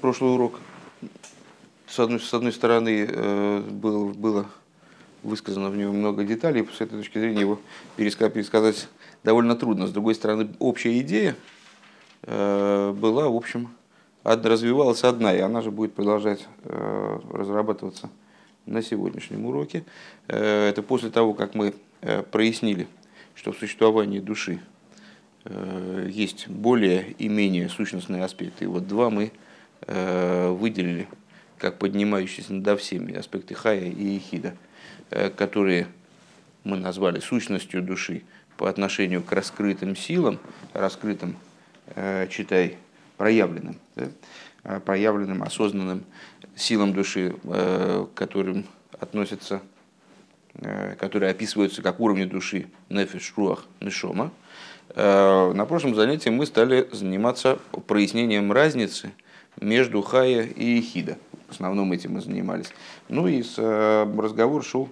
Прошлый урок, с одной, с одной стороны, э, был, было высказано в нем много деталей, с этой точки зрения его пересказать, пересказать довольно трудно. С другой стороны, общая идея э, была, в общем, развивалась одна, и она же будет продолжать э, разрабатываться на сегодняшнем уроке. Это после того, как мы прояснили, что в существовании души есть более и менее сущностные аспекты. И вот два мы выделили как поднимающиеся над всеми аспекты хая и ехида – Э, которые мы назвали сущностью души по отношению к раскрытым силам, раскрытым, э, читай, проявленным, да, э, проявленным, осознанным силам души, к которым относятся, которые описываются как уровни души нефиш, руах, нишома. На прошлом занятии мы стали заниматься прояснением разницы между хая и хида. В основном этим мы занимались. Ну и разговор шел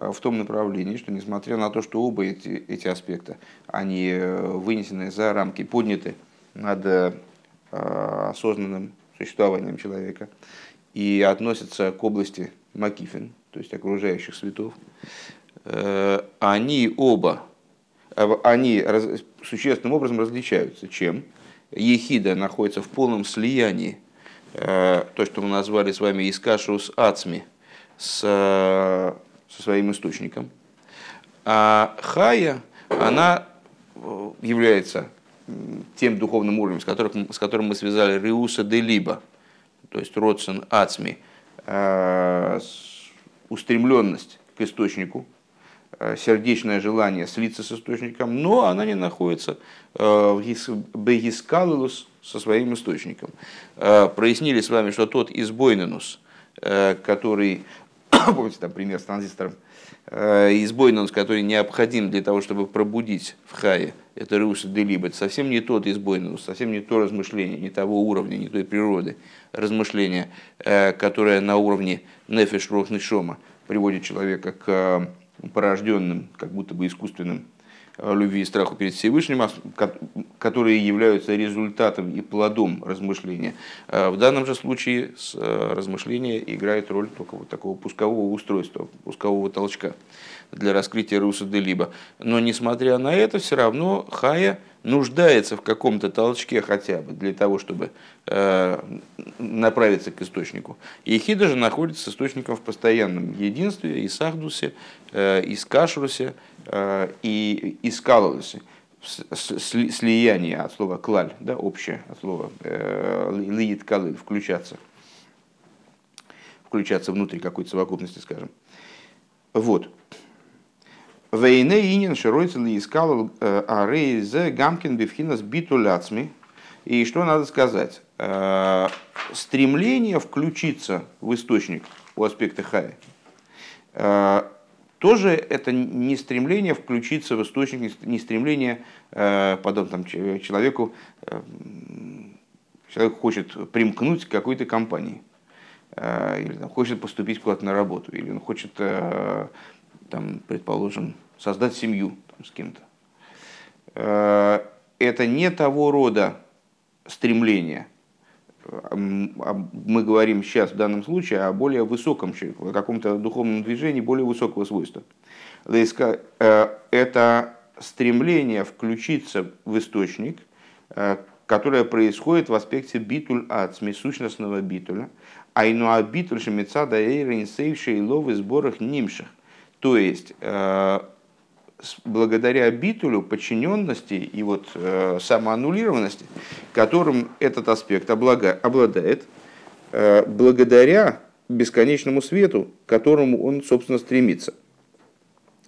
Э, в том направлении, что несмотря на то, что оба эти, эти аспекта, они э, вынесены за рамки, подняты над э, осознанным существованием человека и относятся к области Макифин, то есть окружающих светов, они оба, они существенным образом различаются. Чем? Ехида находится в полном слиянии, то, что мы назвали с вами Искашус Ацми, с со своим источником. А хая, она э, является тем духовным уровнем, с которым, с которым мы связали Риуса де Либо, то есть Родсен Ацми, э, устремленность к источнику, э, сердечное желание слиться с источником, но она не находится в Бегискалилус со своим источником. Прояснили с вами, что тот избойненус, который помните там пример с транзистором, э, избойнус, который необходим для того, чтобы пробудить в хае, это руса делиб, это совсем не тот избойнус, совсем не то размышление, не того уровня, не той природы размышления, э, которое на уровне нефиш рох приводит человека к э, порожденным, как будто бы искусственным Э, любви и страху перед Всевышним, которые являются результатом и плодом размышления. Э, в данном же случае э, размышление играет роль только вот такого пускового устройства, пускового толчка для раскрытия Руса де. Но несмотря на это, все равно Хая нуждается в каком-то толчке хотя бы для того, чтобы э, направиться к источнику. И Хида же находится с источником в постоянном единстве, и Сахдусе, э, и Скашрусе, э, и Искалусе слияние от слова клаль, да, общее, от слова э, лиит калыль, включаться, включаться внутри какой-то совокупности, скажем. Вот. Вейне инин широйцел и искал э, арейзе гамкин бифхинас битуляцми. И что надо сказать? Э, стремление включиться в источник у аспекта хая. Э, тоже это не стремление включиться в источник, не стремление, подобно там, человеку, человек хочет примкнуть к какой-то компании, или там, хочет поступить куда-то на работу, или он хочет там, предположим, создать семью там, с кем-то. Э, это не того рода стремление. Мы говорим сейчас в данном случае о более высоком, о каком-то духовном движении более высокого свойства. Э, это стремление включиться в источник, э, которое происходит в аспекте битуль ацми, сущностного битуля, а битуль шемица да эйра инсейвшей ловы сборах нимших. То есть, э, благодаря битулю, подчиненности и вот э, самоаннулированности, которым этот аспект обладает, э, благодаря бесконечному свету, к которому он, собственно, стремится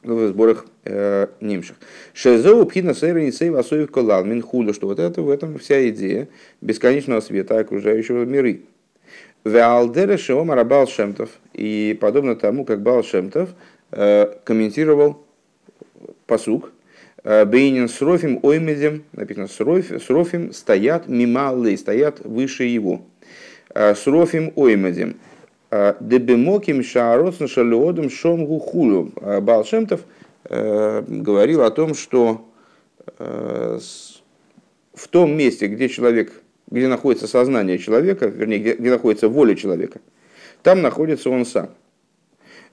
в сборах э, нимших. Шезоу пхина сэра и сейв асоев колал минхуду, что вот это в этом вся идея бесконечного света окружающего миры. Веалдера шеома рабал шемтов. И подобно тому, как Бал Шемтов комментировал посук. Э, Бейнин с Рофим оймедем, написано с Рофим, стоят мималлей, стоят выше его. Э, с Рофим оймедем. Дебемоким шааросн шалиодом шом гухулю. Балшемтов говорил о том, что в том месте, где человек где находится сознание человека, вернее, где, где находится воля человека, там находится он сам.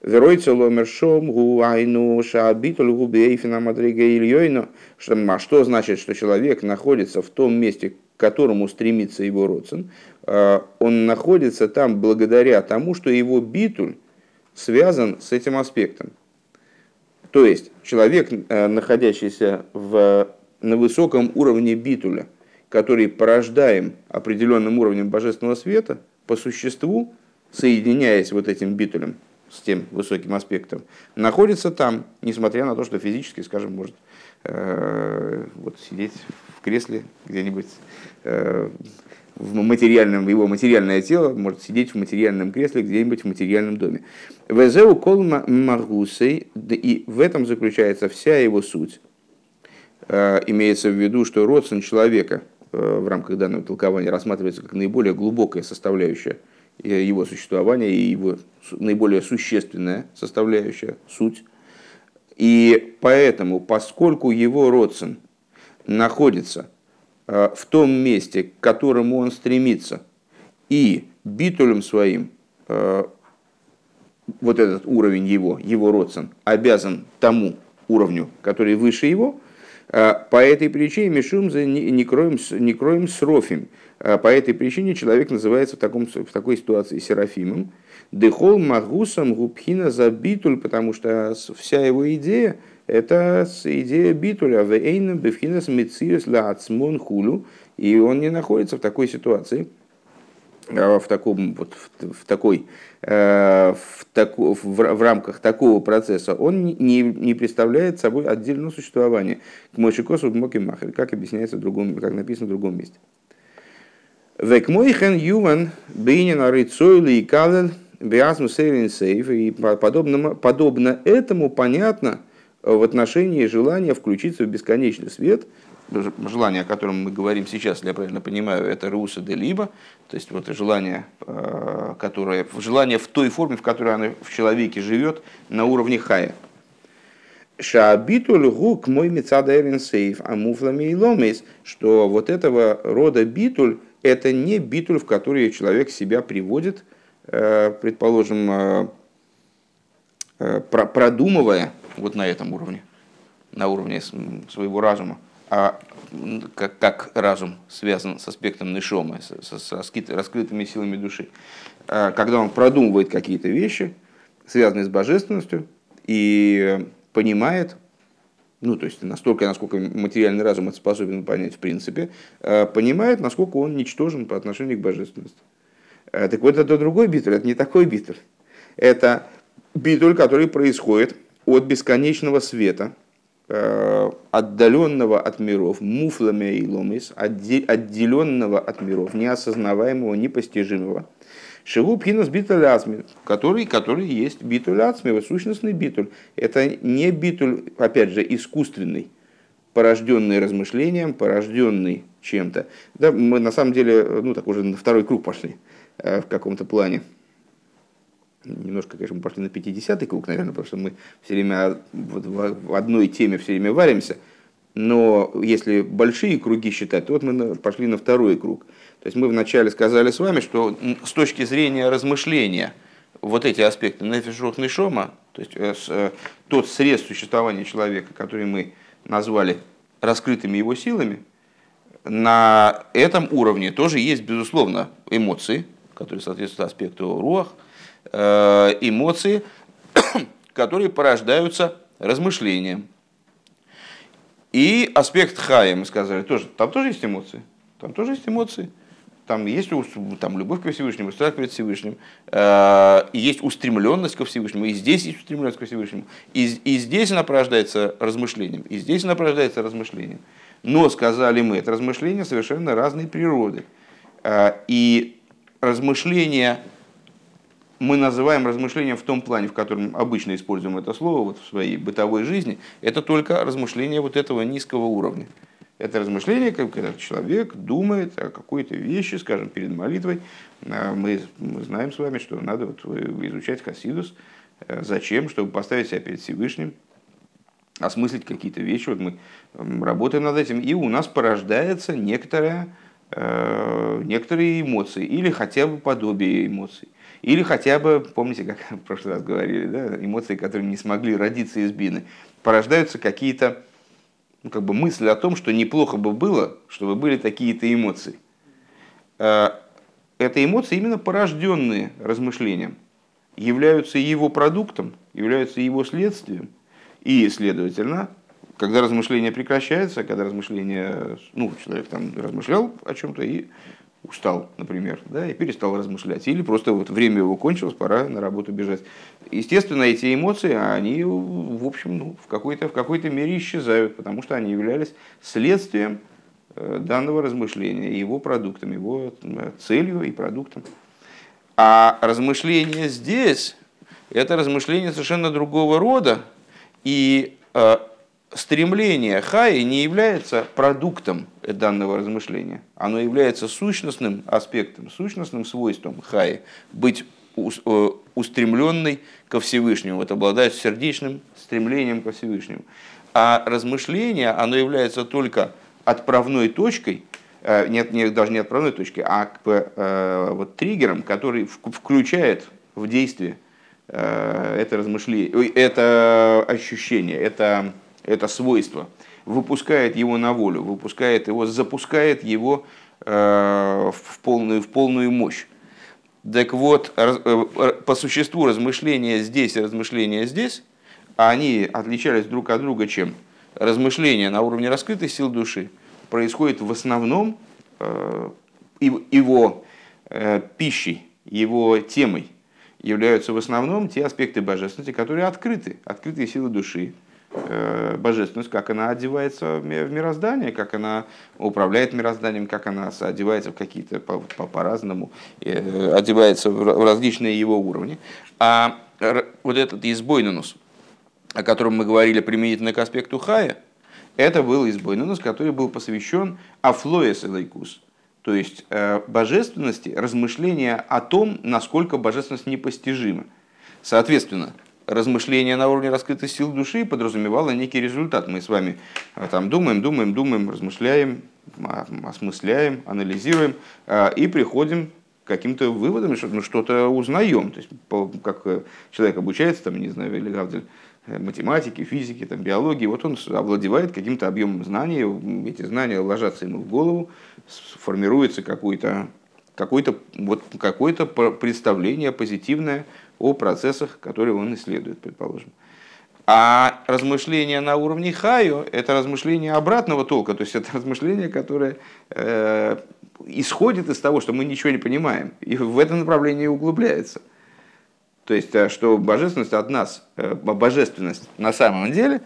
Веройца ломершом гуайну шаабитуль губейфина мадрига ильёйну. А что значит, что человек находится в том месте, к которому стремится его родствен? А, он находится там благодаря тому, что его битуль связан с этим аспектом. То есть человек, э, находящийся в, на высоком уровне битуля, который порождаем определенным уровнем божественного света, по существу, соединяясь вот этим битулем, с тем высоким аспектом, находится там, несмотря на то, что физически, скажем, может э, вот, сидеть в кресле где-нибудь э, в материальном, его материальное тело может сидеть в материальном кресле где-нибудь в материальном доме. Везеу кол маргусей, и в этом заключается вся его суть. Э, имеется в виду, что родствен человека э, в рамках данного толкования рассматривается как наиболее глубокая составляющая его существования и его наиболее существенная составляющая, суть. И поэтому, поскольку его родствен находится э, в том месте, к которому он стремится, и битулем своим э, вот этот уровень его, его родствен, обязан тому уровню, который выше его, по этой причине Мишум не кроем, не кроем срофим. По этой причине человек называется в, таком, в такой ситуации серафимом, Дехол магусам губхина за битуль, потому что вся его идея это идея битуля. Вейна бифхинас мециус ла хулю. И он не находится в такой ситуации, а, в, таком, вот, в, такой, э, в, таку, в, в рамках такого процесса, он не, не представляет собой отдельное существование. К Мойшикосу Моки Махер, как объясняется в другом, как написано в другом месте. Век мойхен юван бейнин арыцойли и калел Биасму Сейвин Сейв, и подобно, подобно этому понятно в отношении желания включиться в бесконечный свет, желание, о котором мы говорим сейчас, если я правильно понимаю, это руса де либо, то есть вот желание, э, которое, желание в той форме, в которой оно в человеке живет, на уровне хая. Шаабитуль гук мой мецада сейф, а муфлами и ломис, что вот этого рода битуль, это не битуль, в который человек себя приводит – Э, предположим, э, продумывая вот на этом уровне, на уровне своего разума, а как, как разум связан с аспектом нишома, с, с раскрытыми силами души, когда он продумывает какие-то вещи, связанные с божественностью, и понимает, ну, то есть настолько, насколько материальный разум это способен понять в принципе, понимает, насколько он ничтожен по отношению к божественности. Э, так вот, это другой битуль, это не такой битуль. Это битуль, который происходит от бесконечного света, отдаленного от миров, муфлами и ломис, отделенного от миров, неосознаваемого, непостижимого. Шигу пхинус битуль который, который есть битуль ацми, сущностный битуль. Это не битуль, опять же, искусственный, порожденный размышлением, порожденный чем-то. Да, мы на самом деле, ну так уже на второй круг пошли. Э, в каком-то плане. Немножко, конечно, мы пошли на 50-й круг, наверное, потому что мы все время в одной теме все время варимся. Но если большие круги считать, то вот мы пошли на второй круг. То есть мы вначале сказали с вами, что с точки зрения размышления вот эти аспекты нефишох нишома, то есть э, э, тот срез существования человека, который мы назвали раскрытыми его силами, на этом уровне тоже есть, безусловно, эмоции, которые соответствуют аспекту руах, эмоции, которые порождаются размышлением. И аспект хая, мы сказали, тоже, там тоже есть эмоции. Там тоже есть эмоции. Там есть там, любовь ко Всевышнему, страх перед Всевышним, э, и есть устремленность ко Всевышнему, и здесь есть устремленность ко Всевышнему. И, и здесь она порождается размышлением, и здесь она порождается размышлением. Но, сказали мы, это размышления совершенно разной природы. Э, и размышления мы называем размышлением в том плане, в котором обычно используем это слово вот в своей бытовой жизни, это только размышление вот этого низкого уровня. Это размышление, когда человек думает о какой-то вещи, скажем, перед молитвой. А мы, мы знаем с вами, что надо вот изучать Хасидус. Э, зачем? Чтобы поставить себя перед Всевышним, осмыслить какие-то вещи. Вот мы работаем над этим, и у нас порождается некоторая э, некоторые эмоции или хотя бы подобие эмоций. Или хотя бы, помните, как в прошлый раз говорили, да, эмоции, которые не смогли родиться из бины, порождаются какие-то ну, как бы мысли о том, что неплохо бы было, чтобы были такие-то эмоции. Э, это эмоции именно порожденные размышлением, являются его продуктом, являются его следствием. И, следовательно, когда размышление прекращается, когда размышление, ну, человек там размышлял о чем-то и устал, например, да, и перестал размышлять. Или просто вот время его кончилось, пора на работу бежать. Естественно, эти эмоции, они, в общем, ну, в какой-то в какой-то мере исчезают, потому что они являлись следствием э, данного размышления, его продуктом, его э, целью и продуктом. А размышление здесь – это размышление совершенно другого рода, и э, стремление хаи не является продуктом данного размышления. Оно является сущностным аспектом, сущностным свойством хаи быть э, устремленной ко Всевышнему, вот обладает сердечным стремлением ко Всевышнему. А размышление, оно является только отправной точкой, э, нет, нет, даже не отправной точкой, а э, вот триггером, который включает в действие это размышление, это ощущение, это это свойство, выпускает его на волю, выпускает его, запускает его э, в, полную, в полную мощь. Так вот, э, по существу размышления здесь и размышления здесь, они отличались друг от друга чем? Размышления на уровне раскрытой сил души происходит в основном э, его пищей, его темой являются в основном те аспекты божественности, которые открыты, открытые силы души, Э, божественность, как она одевается в мироздание, как она управляет мирозданием, как она одевается в какие-то по- по- по-разному, э, одевается в различные его уровни. А вот этот избойнанус, о котором мы говорили применительно к аспекту хая, это был избойнанус, который был посвящен афлоес элайкус, то есть э, божественности, размышления о том, насколько божественность непостижима. Соответственно, размышление на уровне раскрытой сил души подразумевало некий результат. Мы с вами э, там думаем, думаем, думаем, размышляем, осмысляем, анализируем э, и приходим к каким-то выводам, ну, что-то узнаем. То есть, как э, человек обучается, там, не знаю, или Гавдель, математики, физики, там, биологии, вот он овладевает каким-то объемом знаний, эти знания ложатся ему в голову, формируется какое-то какое-то вот, какое представление позитивное о процессах, которые он исследует, предположим. А размышление на уровне хаю – это размышление обратного толка, то есть это размышление, которое э, исходит из того, что мы ничего не понимаем, и в этом направлении углубляется. То есть, э, что божественность от нас, э, божественность на самом деле,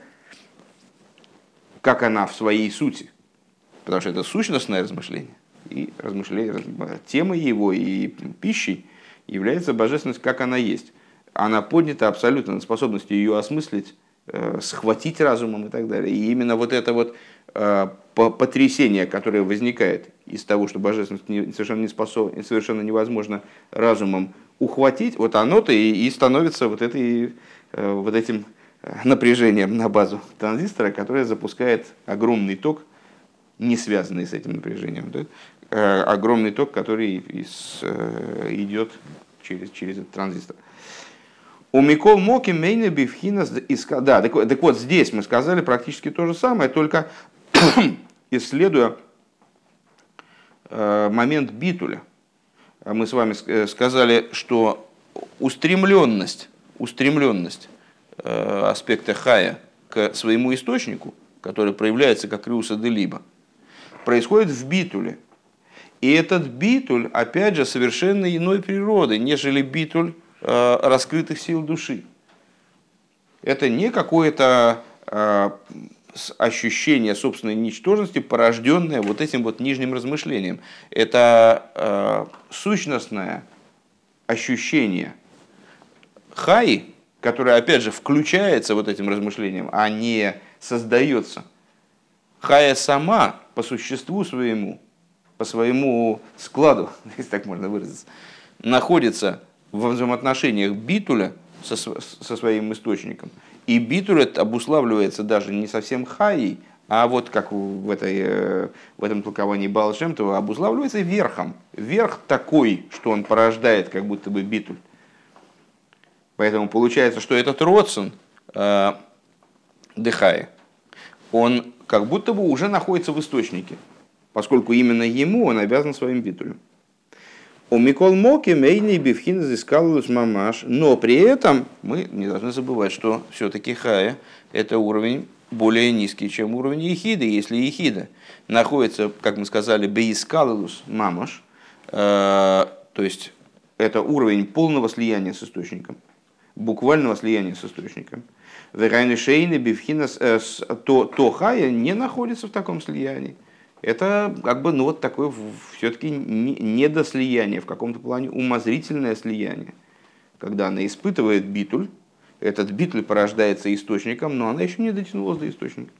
как она в своей сути, потому что это сущностное размышление, и размышление, темой его и пищей является божественность, как она есть. Она поднята абсолютно над способностью ее осмыслить, э, схватить разумом и так далее. И именно вот это вот э, потрясение, которое возникает из того, что божественность совершенно, не способ, совершенно невозможно разумом ухватить, вот оно-то и, становится вот, этой, э, вот этим напряжением на базу транзистора, которое запускает огромный ток, не связанный с этим напряжением. Э, огромный ток, который из, э, идет через, через этот транзистор. У Микол Моки Мейна Бифхина Да, так, так вот, здесь мы сказали практически то же самое, только исследуя э, момент битуля. Мы с вами сказали, что устремленность, устремленность аспекта хая к своему источнику, который проявляется как риуса де либо, происходит в битуле – и этот битуль, опять же, совершенно иной природы, нежели битуль э, раскрытых сил души. Это не какое-то э, ощущение собственной ничтожности, порожденное вот этим вот нижним размышлением. Это э, сущностное ощущение хаи, которое, опять же, включается вот этим размышлением, а не создается. Хая сама по существу своему по своему складу, если так можно выразиться, находится в взаимоотношениях битуля со, со своим источником. И битуль обуславливается даже не совсем хаей, А вот как в, этой, э, в этом толковании Балшемтова обуславливается верхом. Верх такой, что он порождает как будто бы битуль. Поэтому получается, что этот Родсон э, Дыхая, он как будто бы уже находится в источнике, поскольку именно ему он обязан своим битулем. У Микол Моки Мейни Бифхин изыскал мамаш, но при этом мы не должны забывать, что все-таки Хая – это уровень более низкий, чем уровень Ехиды. Если Ехида находится, как мы сказали, Бейскалус Мамаш, э, то есть это уровень полного слияния с источником, буквального слияния с источником. Верайны Шейны Бифхинас, э, то, то Хая не находится в таком слиянии это как бы ну, вот такое все-таки недослияние, в каком-то плане умозрительное слияние. Когда она испытывает битуль, этот битуль порождается источником, но она еще не дотянулась до источника.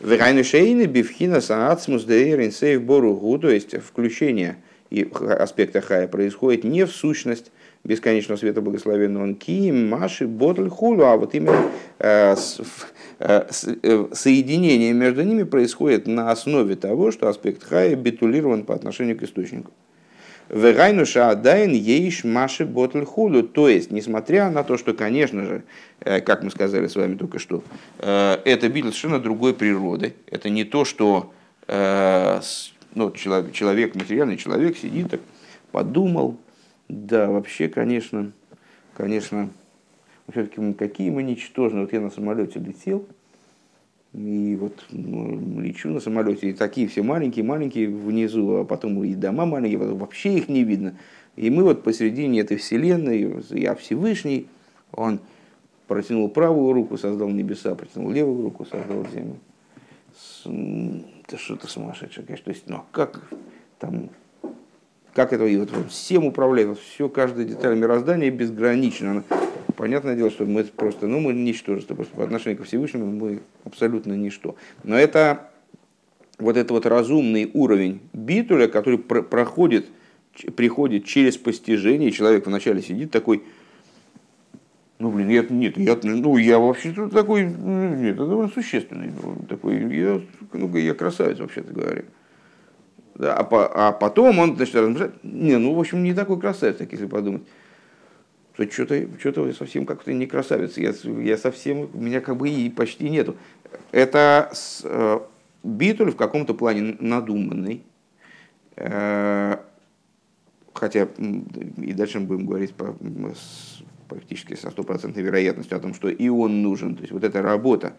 Верайнушейны бифхина саацмус дейрин боругу, то есть включение аспекта хая происходит не в сущность бесконечного света благословенного он ким, маши, ботль, хулу, а вот именно э, Э, э, соединение между ними происходит на основе того, что аспект хая битулирован по отношению к источнику. Вегайнуша адайн ейш маши ботль хулю. То есть, несмотря на то, что, конечно же, э, как мы сказали с вами только что, это битл совершенно другой природы. Это не то, что ну, человек, материальный человек сидит так, подумал, да, вообще, конечно, конечно, все-таки какие мы ничтожные. Вот я на самолете летел, и вот ну, лечу на самолете, и такие все маленькие-маленькие внизу, а потом и дома маленькие, потом вообще их не видно. И мы вот посередине этой вселенной, я Всевышний, он протянул правую руку, создал небеса, протянул левую руку, создал землю. Это что-то сумасшедшее, конечно. То есть, ну а как там как это и вот всем управляет, вот все, каждая деталь мироздания безгранична. Понятное дело, что мы просто, ну, мы ничтожество, просто по отношению ко Всевышнему мы абсолютно ничто. Но это вот этот вот разумный уровень битуля, который про проходит, приходит через постижение, человек вначале сидит такой, ну, блин, я, нет, я, ну, я вообще-то такой, нет, это довольно существенный, такой, я, ну, я красавец, вообще-то говоря. Да, а, по, а потом он значит, размышляет, не, ну, в общем, не такой красавец, если подумать. То что-то, что-то совсем как-то не красавец. Я, я совсем, меня как бы и почти нету. Это с, э, битуль в каком-то плане надуманный. Э, хотя и дальше мы будем говорить по, с, практически со стопроцентной вероятностью о том, что и он нужен. То есть вот эта работа,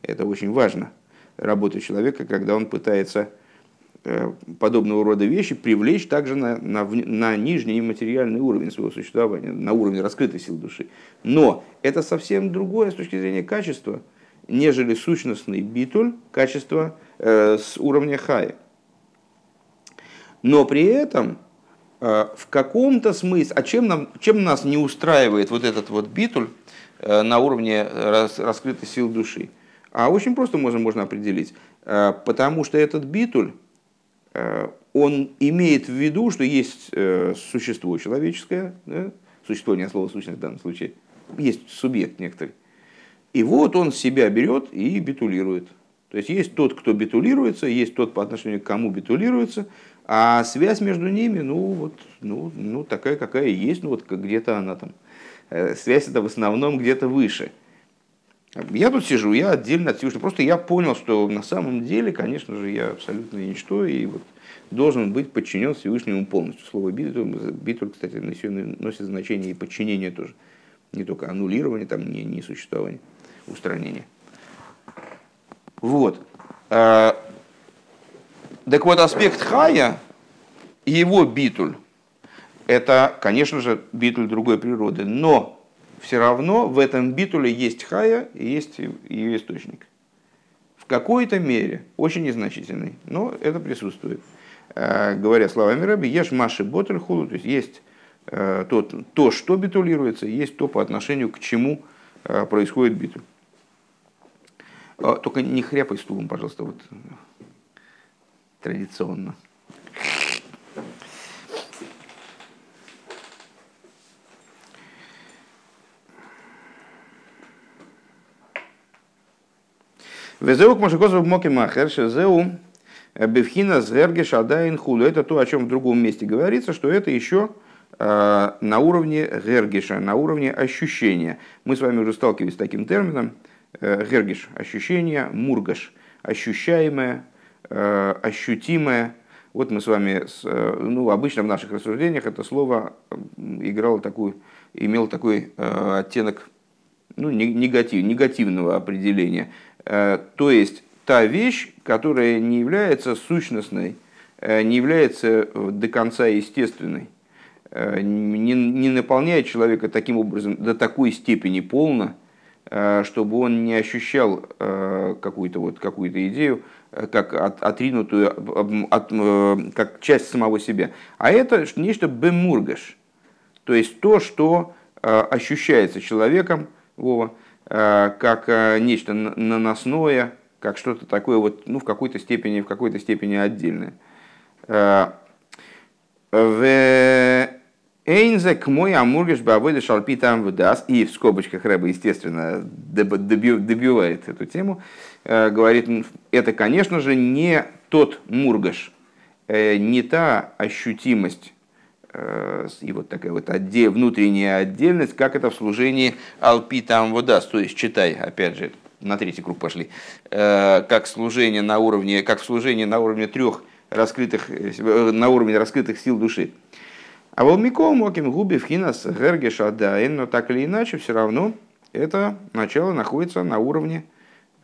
это очень важно. Работа человека, когда он пытается подобного рода вещи привлечь также на, на, на нижний материальный уровень своего существования, на уровень раскрытой силы души. Но это совсем другое с точки зрения качества, нежели сущностный битуль, качество э, с уровня хая. Но при этом э, в каком-то смысле, а чем, нам, чем нас не устраивает вот этот вот битуль э, на уровне рас, раскрытой силы души? А очень просто можно, можно определить. Э, потому что этот битуль, Э, он имеет в виду, что есть э, существо человеческое, да? существо не слово сущность в данном случае, есть субъект некоторый. И вот он себя берет и битулирует. То есть есть тот, кто битулируется, есть тот, по отношению к кому битулируется, а связь между ними, ну, вот, ну, ну такая, какая есть, ну, вот где-то она там. Э, связь это в основном где-то выше – я тут сижу, я отдельно от Всевышнего. Просто я понял, что на самом деле, конечно же, я абсолютно ничто и вот должен быть подчинен Всевышнему полностью. Слово битуль, битуль кстати, носит значение и подчинение тоже. Не только аннулирование, там, не, не существование, устранение. Вот. А, так вот, аспект хая, его битуль, это, конечно же, битуль другой природы, но все равно в этом битуле есть хая и есть ее источник. В какой-то мере, очень незначительный, но это присутствует. Э, говоря словами Раби, ешь маши ботель худу, то есть есть э, то, то, что битулируется, есть то, по отношению к чему э, происходит битуль. Только не хряпай стулом, пожалуйста, вот традиционно. Везеук Машикосов Моки Махер, Шезеу Бевхина Зергеш Адайн Хулу. Это то, о чем в другом месте говорится, что это еще на уровне Гергиша, на уровне ощущения. Мы с вами уже сталкивались с таким термином. Гергиш – ощущение, мургаш – ощущаемое, ощутимое. Вот мы с вами, ну, обычно в наших рассуждениях это слово играло такую, имел такой оттенок ну, негатив, негативного определения. Э, то есть та вещь, которая не является сущностной, э, не является э, до конца естественной, не, не наполняет человека таким образом до такой степени полно, чтобы он не ощущал какую-то вот, какую идею, как от, отринутую, от, как часть самого себя. А это нечто бемургаш, то есть то, что ощущается человеком, Вова, как э, нечто наносное, как что-то такое вот, ну, в какой-то степени, в какой-то степени отдельное. Э, в Эйнзек мой амургеш бавыда шалпи там выдаст. И в скобочках Рэба, естественно, добивает эту тему. Говорит, это, конечно же, не тот мургаш, не та ощутимость Э, и вот такая вот отдель, внутренняя отдельность, как это в служении Алпи там вода, то есть читай, опять же, на третий круг пошли, э, как служение на уровне, как служение на уровне трех раскрытых, э, на уровне раскрытых сил души. А волмиком моким губи в хинас гергеш но так или иначе, все равно это начало находится на уровне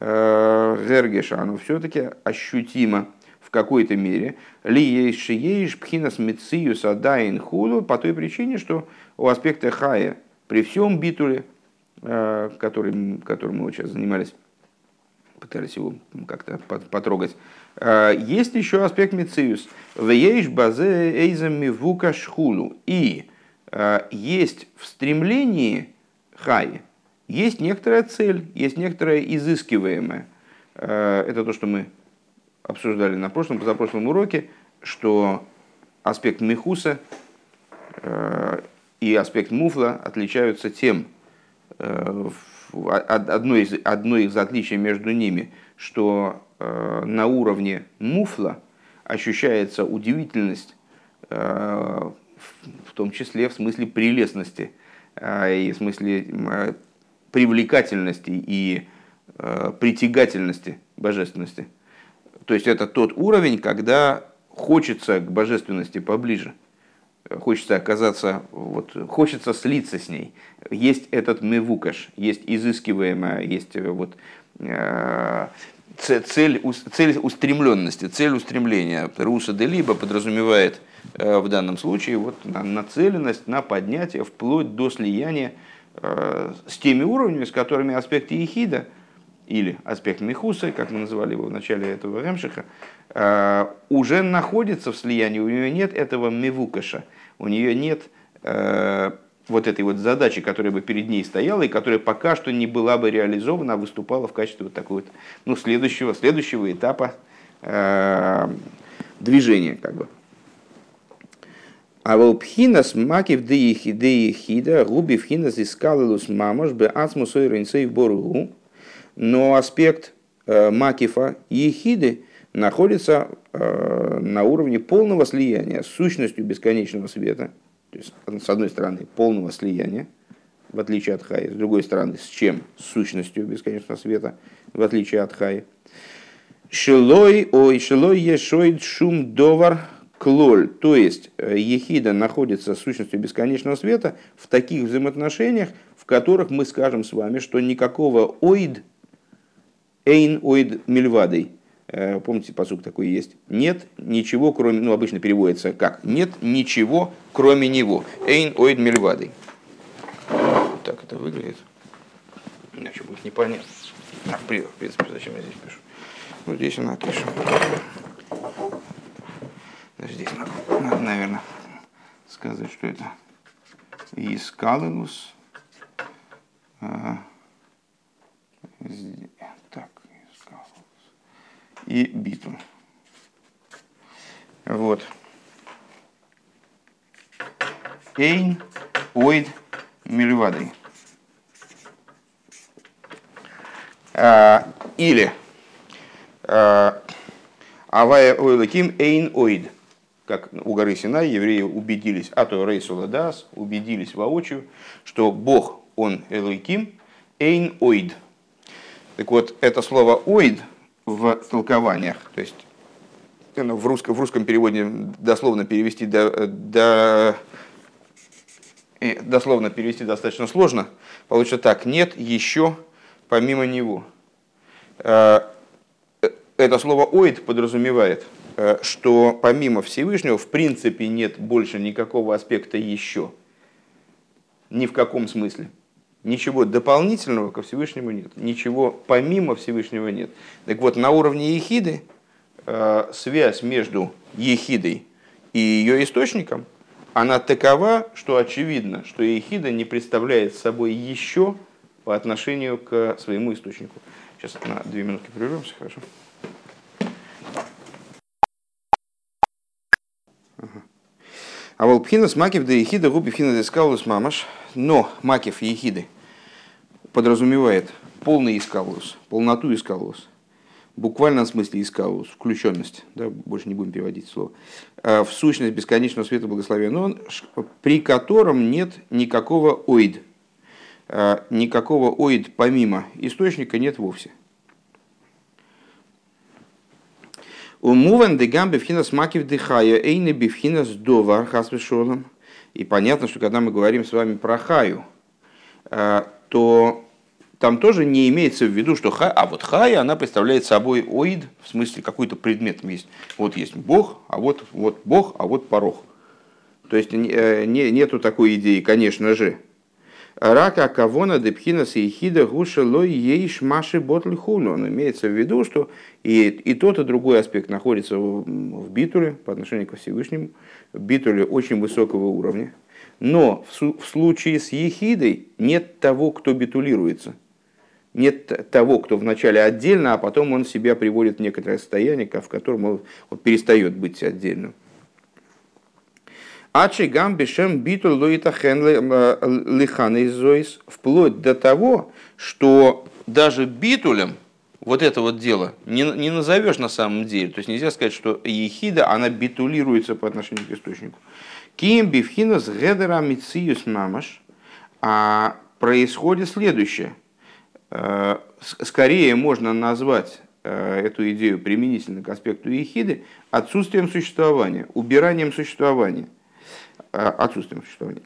гергеша, оно все-таки ощутимо в какой-то мере, ли ейши ейш пхинас мециюс адайн хулу, по той причине, что у аспекта хая при всем битуле, э, который, которым мы вот сейчас занимались, пытались его как-то потрогать, э, есть еще аспект мециюс. В ейш базе эйзам мивука шхулу. И э, есть в стремлении хая, есть некоторая цель, есть некоторое изыскиваемое. Это то, что мы обсуждали на прошлом, позапрошлом уроке, что аспект мехуса э, и аспект муфла отличаются тем, э, одно из, одно из отличий между ними, что э, на уровне муфла ощущается удивительность, в том числе в смысле прелестности и в смысле привлекательности и притягательности божественности – то есть это тот уровень, когда хочется к божественности поближе, хочется оказаться, вот, хочется слиться с ней. Есть этот мевукаш, есть изыскиваемая, есть э, вот, э, цель, цель устремленности, цель устремления. Руса де либо подразумевает э, в данном случае вот, нацеленность на поднятие вплоть до слияния с теми уровнями, с которыми аспекты ехида – или аспект Мехуса, как мы называли его в начале этого Ремшиха, э, уже находится в слиянии, у нее нет этого мевукаша, у нее нет э, вот этой вот задачи, которая бы перед ней стояла и которая пока что не была бы реализована, а выступала в качестве вот такого вот, ну, следующего, следующего этапа э, движения. Как бы. А волпхинас макив деихида губи вхинас искалилус мамош бе ацмусой ринцей боругу но аспект э, Макифа и Ехиды находится э, на уровне полного слияния с сущностью бесконечного света. То есть, с одной стороны, полного слияния, в отличие от Хаи, с другой стороны, с чем? С сущностью бесконечного света, в отличие от Хаи. Шилой, ой, шилой ешоид шум довар клоль. То есть, э, Ехида находится с сущностью бесконечного света в таких взаимоотношениях, в которых мы скажем с вами, что никакого оид Эйн оид мильвадой. Э, помните, посук такой есть. Нет ничего, кроме, ну, обычно переводится как? Нет ничего, кроме него. Эйн оид мильвадой. Так это выглядит. Иначе будет непонятно. А, в принципе, зачем я здесь пишу? Ну, здесь я напишу. Даже здесь надо, надо, наверное, сказать, что это Искалинус. А, и битву. Вот. Эйн, ойд, мильвадой. А, или Авая ойлаким эйн оид. Как у горы Синай евреи убедились, а то рейсула дас, убедились воочию, что Бог, он элаким, эйн оид. Так вот, это слово оид в толкованиях, то есть в русском, в русском переводе дословно перевести до, до, э, дословно перевести достаточно сложно. Получится так, нет еще помимо него. Э, это слово «оид» подразумевает, э, что помимо Всевышнего в принципе нет больше никакого аспекта «еще». Ни в каком смысле. Ничего дополнительного ко Всевышнему нет. Ничего помимо Всевышнего нет. Так вот, на уровне ехиды э, связь между ехидой и ее источником, она такова, что очевидно, что ехида не представляет собой еще по отношению к своему источнику. Сейчас на две минутки прервемся, хорошо? А волпхинас макив да ехида губи пхина дескаулус мамаш. Но макив ехиды подразумевает полный искаулус, полноту искаулус. В буквальном смысле искаулус, включенность, да, больше не будем переводить слово, а в сущность бесконечного света благословения, он, при котором нет никакого оид, а, никакого оид помимо источника нет вовсе. Умуван дегам бифхинас макив дыхая, эйны бифхинас довар хасвешолом. И понятно, что когда мы говорим с вами про хаю, э, то там тоже не имеется в виду, что хая, а вот хая, она представляет собой оид, в смысле какой-то предмет есть. Вот есть Бог, а вот, вот Бог, а вот порог. То есть э, не, нету такой идеи, конечно же. Рака кавона депхина сейхида гуша лой ейш маши ботл хуну. Он имеется в виду, что и, и тот, и другой аспект находится в, в битуле по отношению к Всевышнему, битуле очень высокого уровня. Но в, в случае с ехидой нет того, кто битулируется. Нет того, кто вначале отдельно, а потом он себя приводит в некоторое состояние, в котором он, он перестает быть отдельным. Ачи гам бешем биту лоита хен лиханы зоис, вплоть до того, что даже битулем вот это вот дело не, не назовешь на самом деле. То есть нельзя сказать, что ехида, она битулируется по отношению к источнику. Ким бифхинас гедера мициюс мамаш, а происходит следующее. Э, скорее можно назвать э, эту идею применительно к аспекту ехиды отсутствием существования, убиранием существования. Э, отсутствием существования.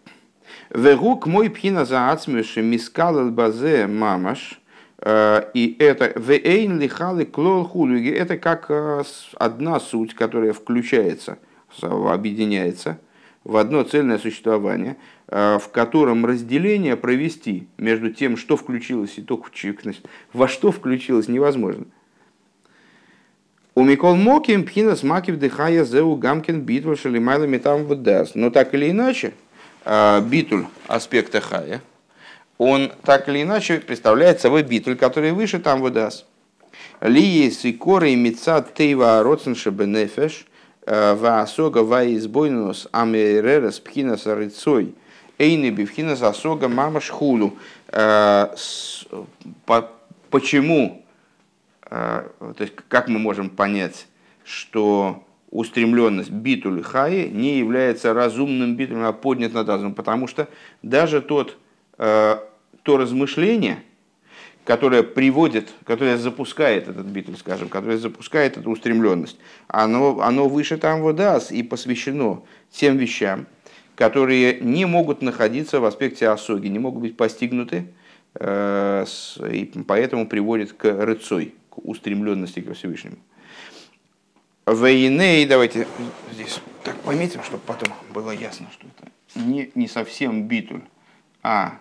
Вегук мой пхина за ацмюши мискал базе мамаш. Э, и это вейн лихалы клол хулюги. Это как э, одна суть, которая включается, объединяется в одно цельное существование, в котором разделение провести между тем, что включилось и то, во что включилось, невозможно. У Микол Моким пхинас макив дыхая зеу гамкин битву шалимайла метам вудас. Но так или иначе, а, битуль аспекта хая, он так или иначе представляет собой битуль, который выше там выдаст. Ли и коры и мица тейва родсенша бенефеш, а, ваасога ваизбойнус амеререс пхинас рыцой, эйны бифхинас асога мамаш хулу. Почему то есть как мы можем понять, что устремленность битуль хаи не является разумным битулем, а поднят над разумом, потому что даже тот, а, то размышление, которое приводит, которое запускает этот битуль, скажем, которое запускает эту устремленность, оно, оно выше там водас и посвящено тем вещам, которые не могут находиться в аспекте осоги, не могут быть постигнуты, э, и поэтому приводит к рыцой, к устремленности ко Всевышнему. Вейней, давайте здесь так пометим, чтобы потом было ясно, что это не, не совсем битуль, а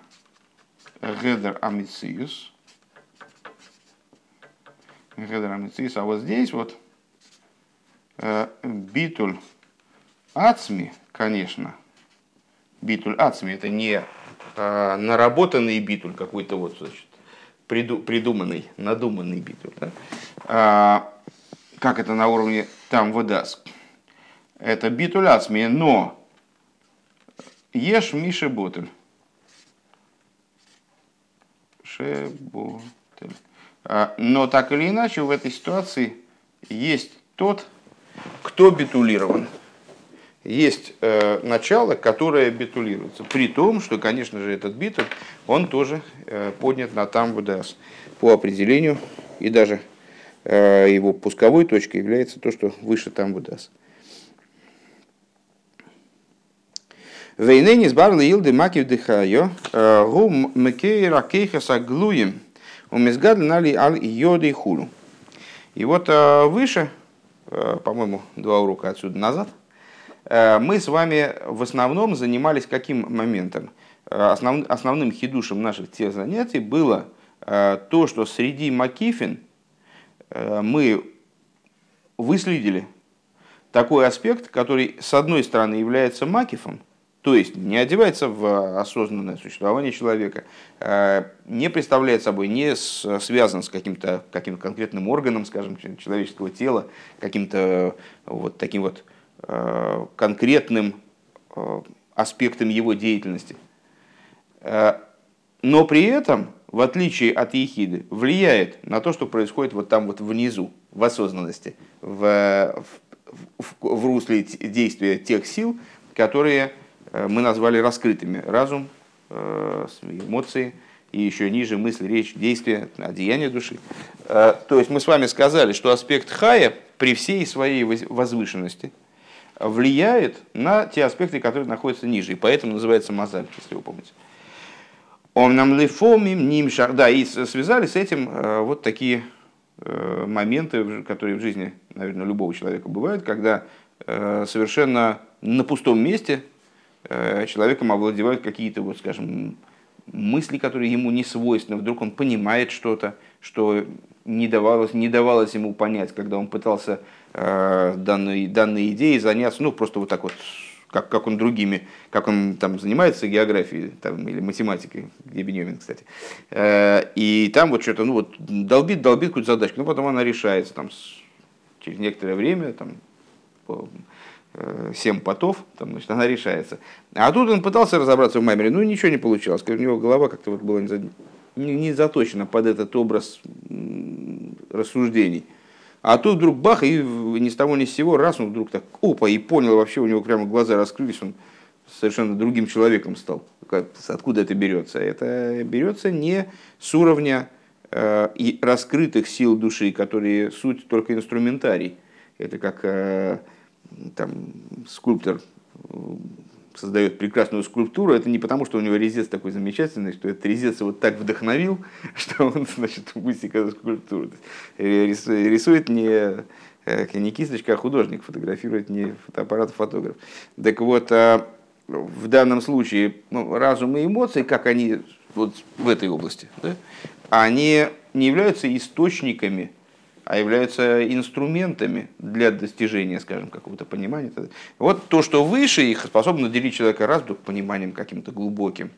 гедер амициус. Гедер амициус. А вот здесь вот э, битуль ацми, конечно, битуль ацми, это не э, наработанный битуль какой-то вот, значит, приду, придуманный, надуманный битуль. Да? А, как это на уровне там выдаст. Это битуль ацми, но ешь Миша Ботель. Шеботель. А, но так или иначе в этой ситуации есть тот, кто битулирован. Есть э, начало, которое битулируется. При том, что, конечно же, этот битуль, он тоже э, поднят на там ВДС по определению, и даже э, его пусковой точкой является то, что выше там ВДС. Вейнени сбарли илды макив дыхайо, э, гу мекейра кейхаса глуем, умезгад нали ал йоды и хулю. И вот э, выше, э, по-моему, два урока отсюда назад, мы с вами в основном занимались каким моментом? Основ, основным хидушем наших тех занятий было то, что среди макифин мы выследили такой аспект, который с одной стороны является макифом, то есть не одевается в осознанное существование человека, э, не представляет собой, не связан с каким-то каким конкретным органом, скажем, человеческого тела, каким-то вот таким вот э, конкретным э, аспектом его деятельности. Но при этом, в отличие от ехиды, влияет на то, что происходит вот там вот внизу, в осознанности, в, в, в русле действия тех сил, которые Э, мы назвали раскрытыми. Разум, э, эмоции и еще ниже мысль, речь, действие, одеяние души. Э, то есть мы с вами сказали, что аспект хая при всей своей возвышенности влияет на те аспекты, которые находятся ниже. И поэтому называется мозаль, если вы помните. Он нам лифомим нимшар. Да, и связали с этим вот такие моменты, которые в жизни, наверное, любого человека бывают, когда совершенно на пустом месте Э, человеком овладевают какие-то, вот, скажем, мысли, которые ему не свойственны. Вдруг он понимает что-то, что не давалось, не давалось ему понять, когда он пытался э, данной, данной идеей заняться, ну, просто вот так вот, как, как он другими, как он там занимается географией там, или математикой, где Бенемин, кстати. Э, и там вот что-то, ну вот, долбит, долбит какую-то задачку, но потом она решается там, через некоторое время, там, Э, семь потов, там, значит, она решается. А тут он пытался разобраться в маймере, ну ничего не получалось. У него голова как-то вот была не заточена под этот образ рассуждений. А тут вдруг бах, и ни с того ни с сего, раз он вдруг так, опа, и понял, вообще у него прямо глаза раскрылись, он совершенно другим человеком стал. Откуда это берется? Это берется не с уровня э, раскрытых сил души, которые суть только инструментарий. Это как э, там, скульптор создает прекрасную скульптуру, это не потому, что у него резец такой замечательный, что этот резец его так вдохновил, что он, значит, эту скульптуру. Э, рисует не, э, не кисточка, а художник, фотографирует не фотоаппарат, а фотограф. Так вот, а в данном случае ну, разум и эмоции, как они вот в этой области, да, они не являются источниками а являются инструментами для достижения, скажем, какого-то понимания. Вот то, что выше их, способно наделить человека раз вдруг пониманием каким-то глубоким,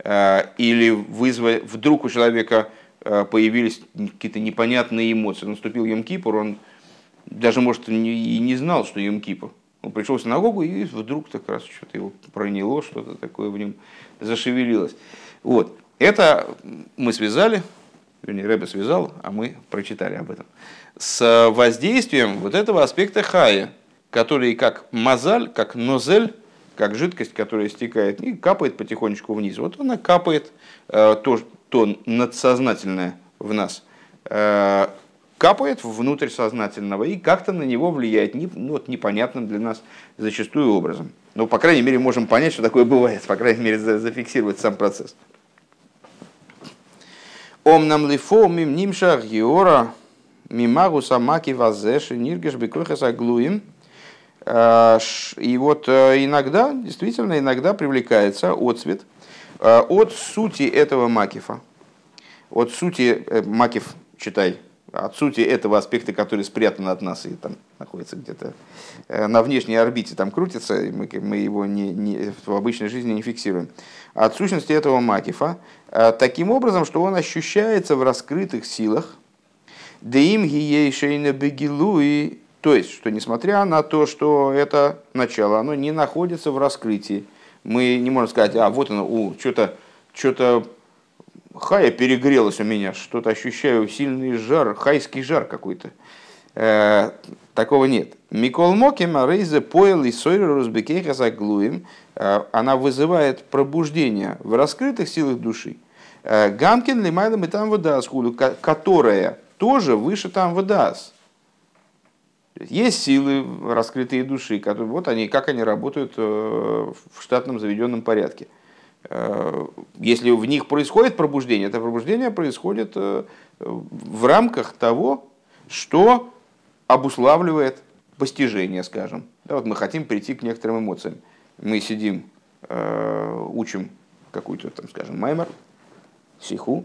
э, или вызвать, вдруг у человека э, появились какие-то непонятные эмоции. Наступил Йом-Кипур, он даже, может, и не знал, что Йом-Кипур. Он пришел в синагогу, и вдруг так раз что-то его проняло, что-то такое в нем зашевелилось. Вот. Это мы связали вернее, Рэбе связал, а мы прочитали об этом, с воздействием вот этого аспекта хая, который как мазаль, как нозель, как жидкость, которая стекает и капает потихонечку вниз. Вот она капает э, то, то надсознательное в нас, э, капает внутрь сознательного и как-то на него влияет не, ну, вот, непонятным для нас зачастую образом. Но, по крайней мере, можем понять, что такое бывает, по крайней мере, зафиксировать сам процесс. Ом нам лифо мим нимшах геора мимагу самаки вазеши ниргеш бекохас аглуим. А, и вот э, иногда, действительно, иногда привлекается отцвет э, от сути этого макифа. От сути, э, макиф, читай, от сути этого аспекта, который спрятан от нас и там находится где-то на внешней орбите, там крутится, и мы, мы его не, не, в обычной жизни не фиксируем. От сущности этого макифа, э, таким образом, что он ощущается в раскрытых силах, да им гиейшейна бегилуи, то есть, что несмотря на то, что это начало, оно не находится в раскрытии, мы не можем сказать, а вот оно, у, что-то что хая перегрелась у меня, что-то ощущаю сильный жар, хайский жар какой-то. Э, такого нет. Микол Моким, Рейзе, Поэл и Сойер, Рузбекейха, Заглуем. Э, она вызывает пробуждение в раскрытых силах души. Э, Гамкин, Лимайлам и там выдаст, которая тоже выше там выдаст. Есть силы раскрытые души, которые, вот они, как они работают э, в штатном заведенном порядке. Э, если в них происходит пробуждение, это пробуждение происходит э, в рамках того, что обуславливает постижение, скажем. Да, вот мы хотим прийти к некоторым эмоциям. Мы сидим, учим какую-то, там, скажем, маймер, сиху,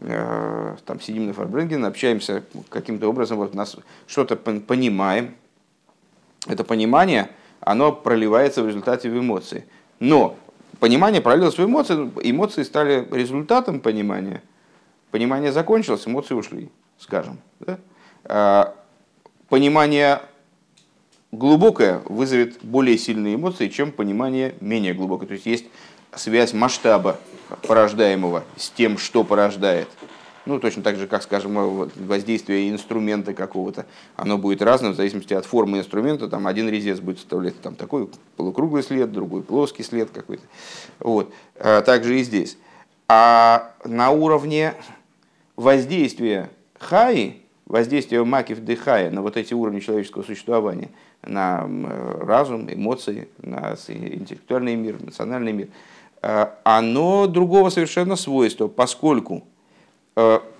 Э, там сидим на Фарбренген, общаемся каким-то образом, вот нас что-то понимаем. Это понимание, оно проливается в результате в эмоции. Но понимание пролилось в эмоции, эмоции стали результатом понимания. Понимание закончилось, эмоции ушли, скажем. Да? А, понимание глубокое вызовет более сильные эмоции, чем понимание менее глубокое. То есть есть связь масштаба порождаемого с тем, что порождает. Ну, точно так же, как, скажем, воздействие инструмента какого-то, оно будет разным в зависимости от формы инструмента. Там один резец будет составлять там, такой полукруглый след, другой плоский след какой-то. Вот. А также и здесь. А на уровне воздействия хаи, воздействия макив дыхая на вот эти уровни человеческого существования, на разум, эмоции, на интеллектуальный мир, национальный мир – Э, оно другого совершенно свойства, поскольку э,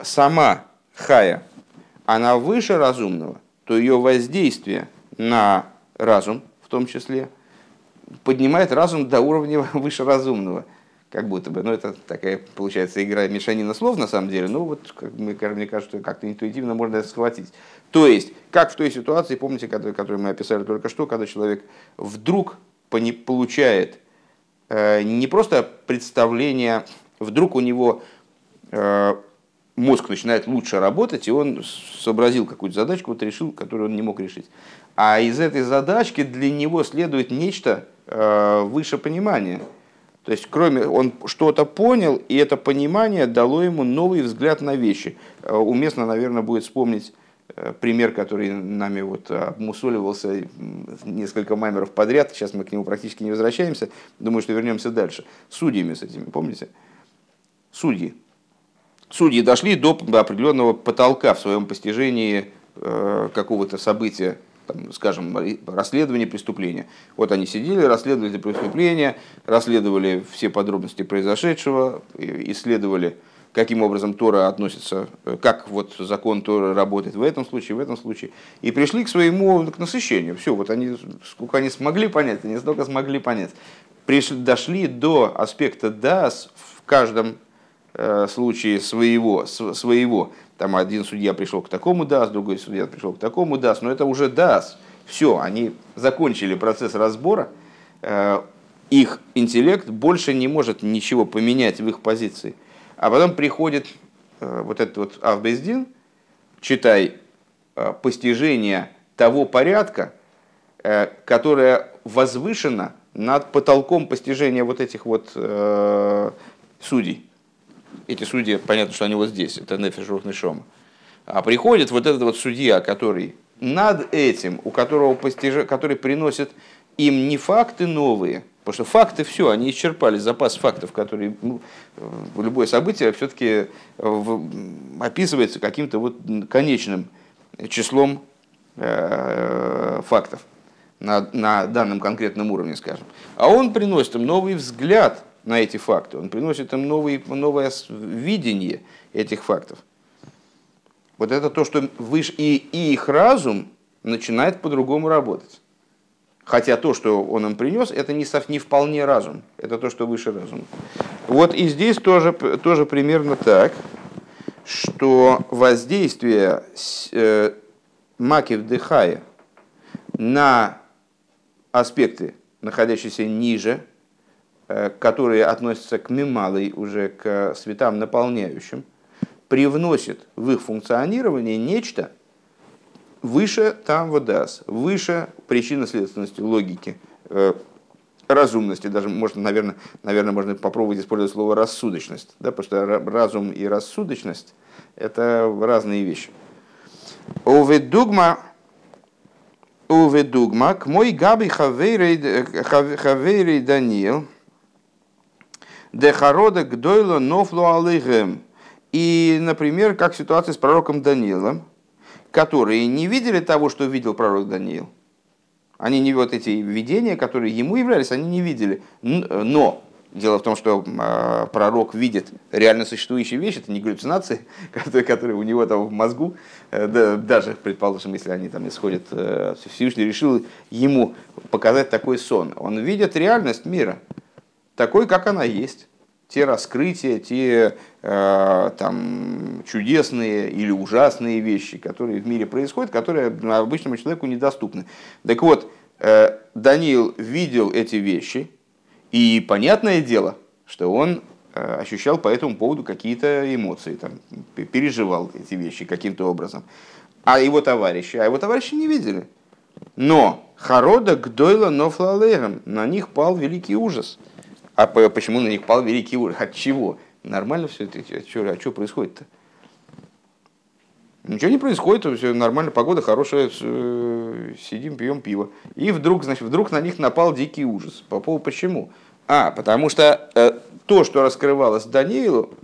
сама хая, она выше разумного, то ее воздействие на разум, в том числе, поднимает разум до уровня выше разумного. Как будто бы, ну это такая получается игра мешанина слов на самом деле, но вот как, мне, кажется, как-то интуитивно можно это схватить. То есть, как в той ситуации, помните, которую мы описали только что, когда человек вдруг получает Э, не просто представление, вдруг у него э, мозг начинает лучше работать, и он сообразил какую-то задачку, вот решил, которую он не мог решить. А из этой задачки для него следует нечто э, выше понимания. То есть, кроме, он что-то понял, и это понимание дало ему новый взгляд на вещи. Уместно, наверное, будет вспомнить Э, пример, который нами вот обмусоливался несколько маймеров подряд, сейчас мы к нему практически не возвращаемся, думаю, что вернемся дальше. Судьями с этими, помните? Судьи. Судьи дошли до определенного потолка в своем постижении э, какого-то события, там, скажем, расследования преступления. Вот они сидели, расследовали преступления, расследовали все подробности произошедшего, исследовали каким образом Тора относится, э, как вот закон Тора работает в этом случае, в этом случае. И пришли к своему к насыщению. Все, вот они, сколько они смогли понять, они столько смогли понять. Пришли, дошли до аспекта дас в каждом случае своего, своего. Там один судья пришел к такому дас, другой судья пришел к такому дас, но это уже дас. Все, они закончили процесс разбора, э, их интеллект больше не может ничего поменять в их позиции. А потом приходит э, вот этот вот Авбездин, читай, э, постижение того порядка, э, которое возвышено над потолком постижения вот этих вот судей. Эти судьи, понятно, что они вот здесь, это Нефиш Рухнешома. А приходит вот этот вот судья, который над этим, у которого постиж... который приносит им не факты новые, Потому что факты все, они исчерпали запас фактов, которые ну, любое событие все-таки описывается каким-то вот конечным числом э, фактов на, на данном конкретном уровне, скажем. А он приносит им новый взгляд на эти факты, он приносит им новый, новое видение этих фактов. Вот это то, что выше, и, и их разум начинает по-другому работать. Хотя то, что он им принес, это не, не вполне разум. Это то, что выше разума. Вот и здесь тоже, тоже примерно так, что воздействие э, маки вдыхая на аспекты, находящиеся ниже, которые относятся к мималой, уже к светам наполняющим, привносит в их функционирование нечто, выше там водас, выше причинно-следственности, логики, э, разумности, даже можно, наверное, наверное, можно попробовать использовать слово рассудочность, да, потому что разум и рассудочность – это разные вещи. Уведугма Уведугма к мой габи хавейрей Даниил Дехарода гдойло нофлу алейхем. И, например, как ситуация с пророком Даниилом, которые не видели того, что видел пророк Даниил. Они не вот эти видения, которые ему являлись, они не видели. Но дело в том, что э, пророк видит реально существующие вещи, это не галлюцинации, которые, которые у него там в мозгу, э, да, даже, предположим, если они там исходят, э, Всевышний решил ему показать такой сон. Он видит реальность мира, такой, как она есть те раскрытия, те э, там, чудесные или ужасные вещи, которые в мире происходят, которые обычному человеку недоступны. Так вот, э, Даниил видел эти вещи, и понятное дело, что он э, ощущал по этому поводу какие-то эмоции, там, переживал эти вещи каким-то образом. А его товарищи, а его товарищи не видели. Но Харода Гдойла Нофлалером, на них пал великий ужас – а почему на них пал великий ужас? От чего? Нормально все это? А что, а что происходит-то? Ничего не происходит, все нормально, погода хорошая, э, сидим, пьем пиво. И вдруг, значит, вдруг на них напал дикий ужас. По поводу почему? А, потому что э, то, что раскрывалось Даниилу,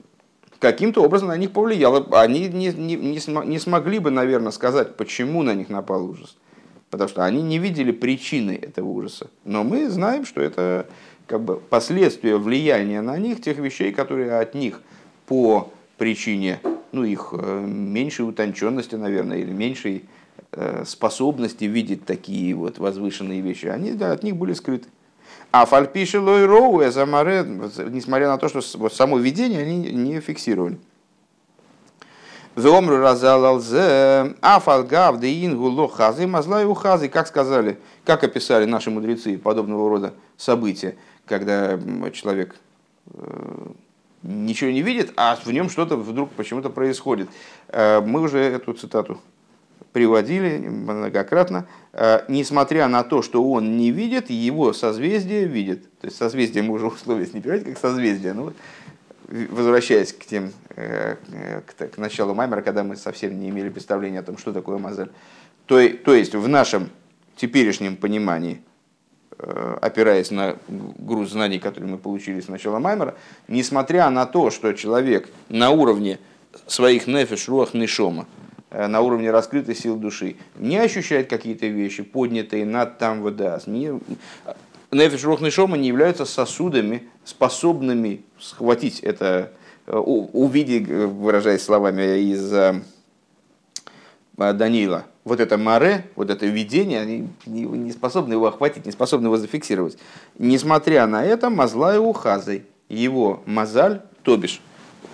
каким-то образом на них повлияло. Они не, не, не, не смогли бы, наверное, сказать, почему на них напал ужас. Потому что они не видели причины этого ужаса. Но мы знаем, что это как бы последствия влияния на них тех вещей, которые от них по причине ну, их э, меньшей утонченности, наверное, или меньшей э, способности видеть такие вот возвышенные вещи, они да, от них были скрыты. А фальпиши лой роу несмотря на то, что само видение они не фиксировали. Веомру разалалзе, афалгав де ингу лохазы, мазла и ухазы, как сказали, как описали наши мудрецы подобного рода события когда человек э, ничего не видит, а в нем что-то вдруг почему-то происходит. Э, мы уже эту цитату приводили многократно. Э, несмотря на то, что он не видит, его созвездие видит. То есть созвездие мы уже условия не понимаете, как созвездие. Но возвращаясь к тем, к, к началу Маймера, когда мы совсем не имели представления о том, что такое Мазель. То, то есть в нашем теперешнем понимании – опираясь на груз знаний, которые мы получили с начала Маймера, несмотря на то, что человек на уровне своих нефиш, руах, нишома, э, на уровне раскрытой сил души, не ощущает какие-то вещи, поднятые над там водас. Не... Нефиш, руах, нишома не являются сосудами, способными схватить это, э, увидеть, выражаясь словами из Даниила, вот это море, вот это видение, они не способны его охватить, не способны его зафиксировать. Несмотря на это, мазла и ухазой, его мазаль, то бишь,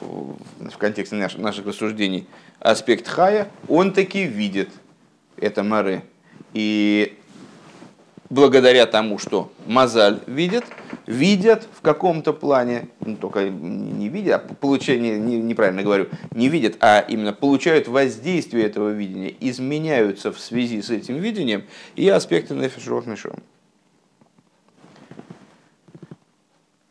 в контексте наших, наших рассуждений, аспект хая, он таки видит это море. И благодаря тому, что Мазаль видит, видят в каком-то плане, ну, только не видят, а получение, не, неправильно говорю, не видят, а именно получают воздействие этого видения, изменяются в связи с этим видением и аспекты нефиш мишом.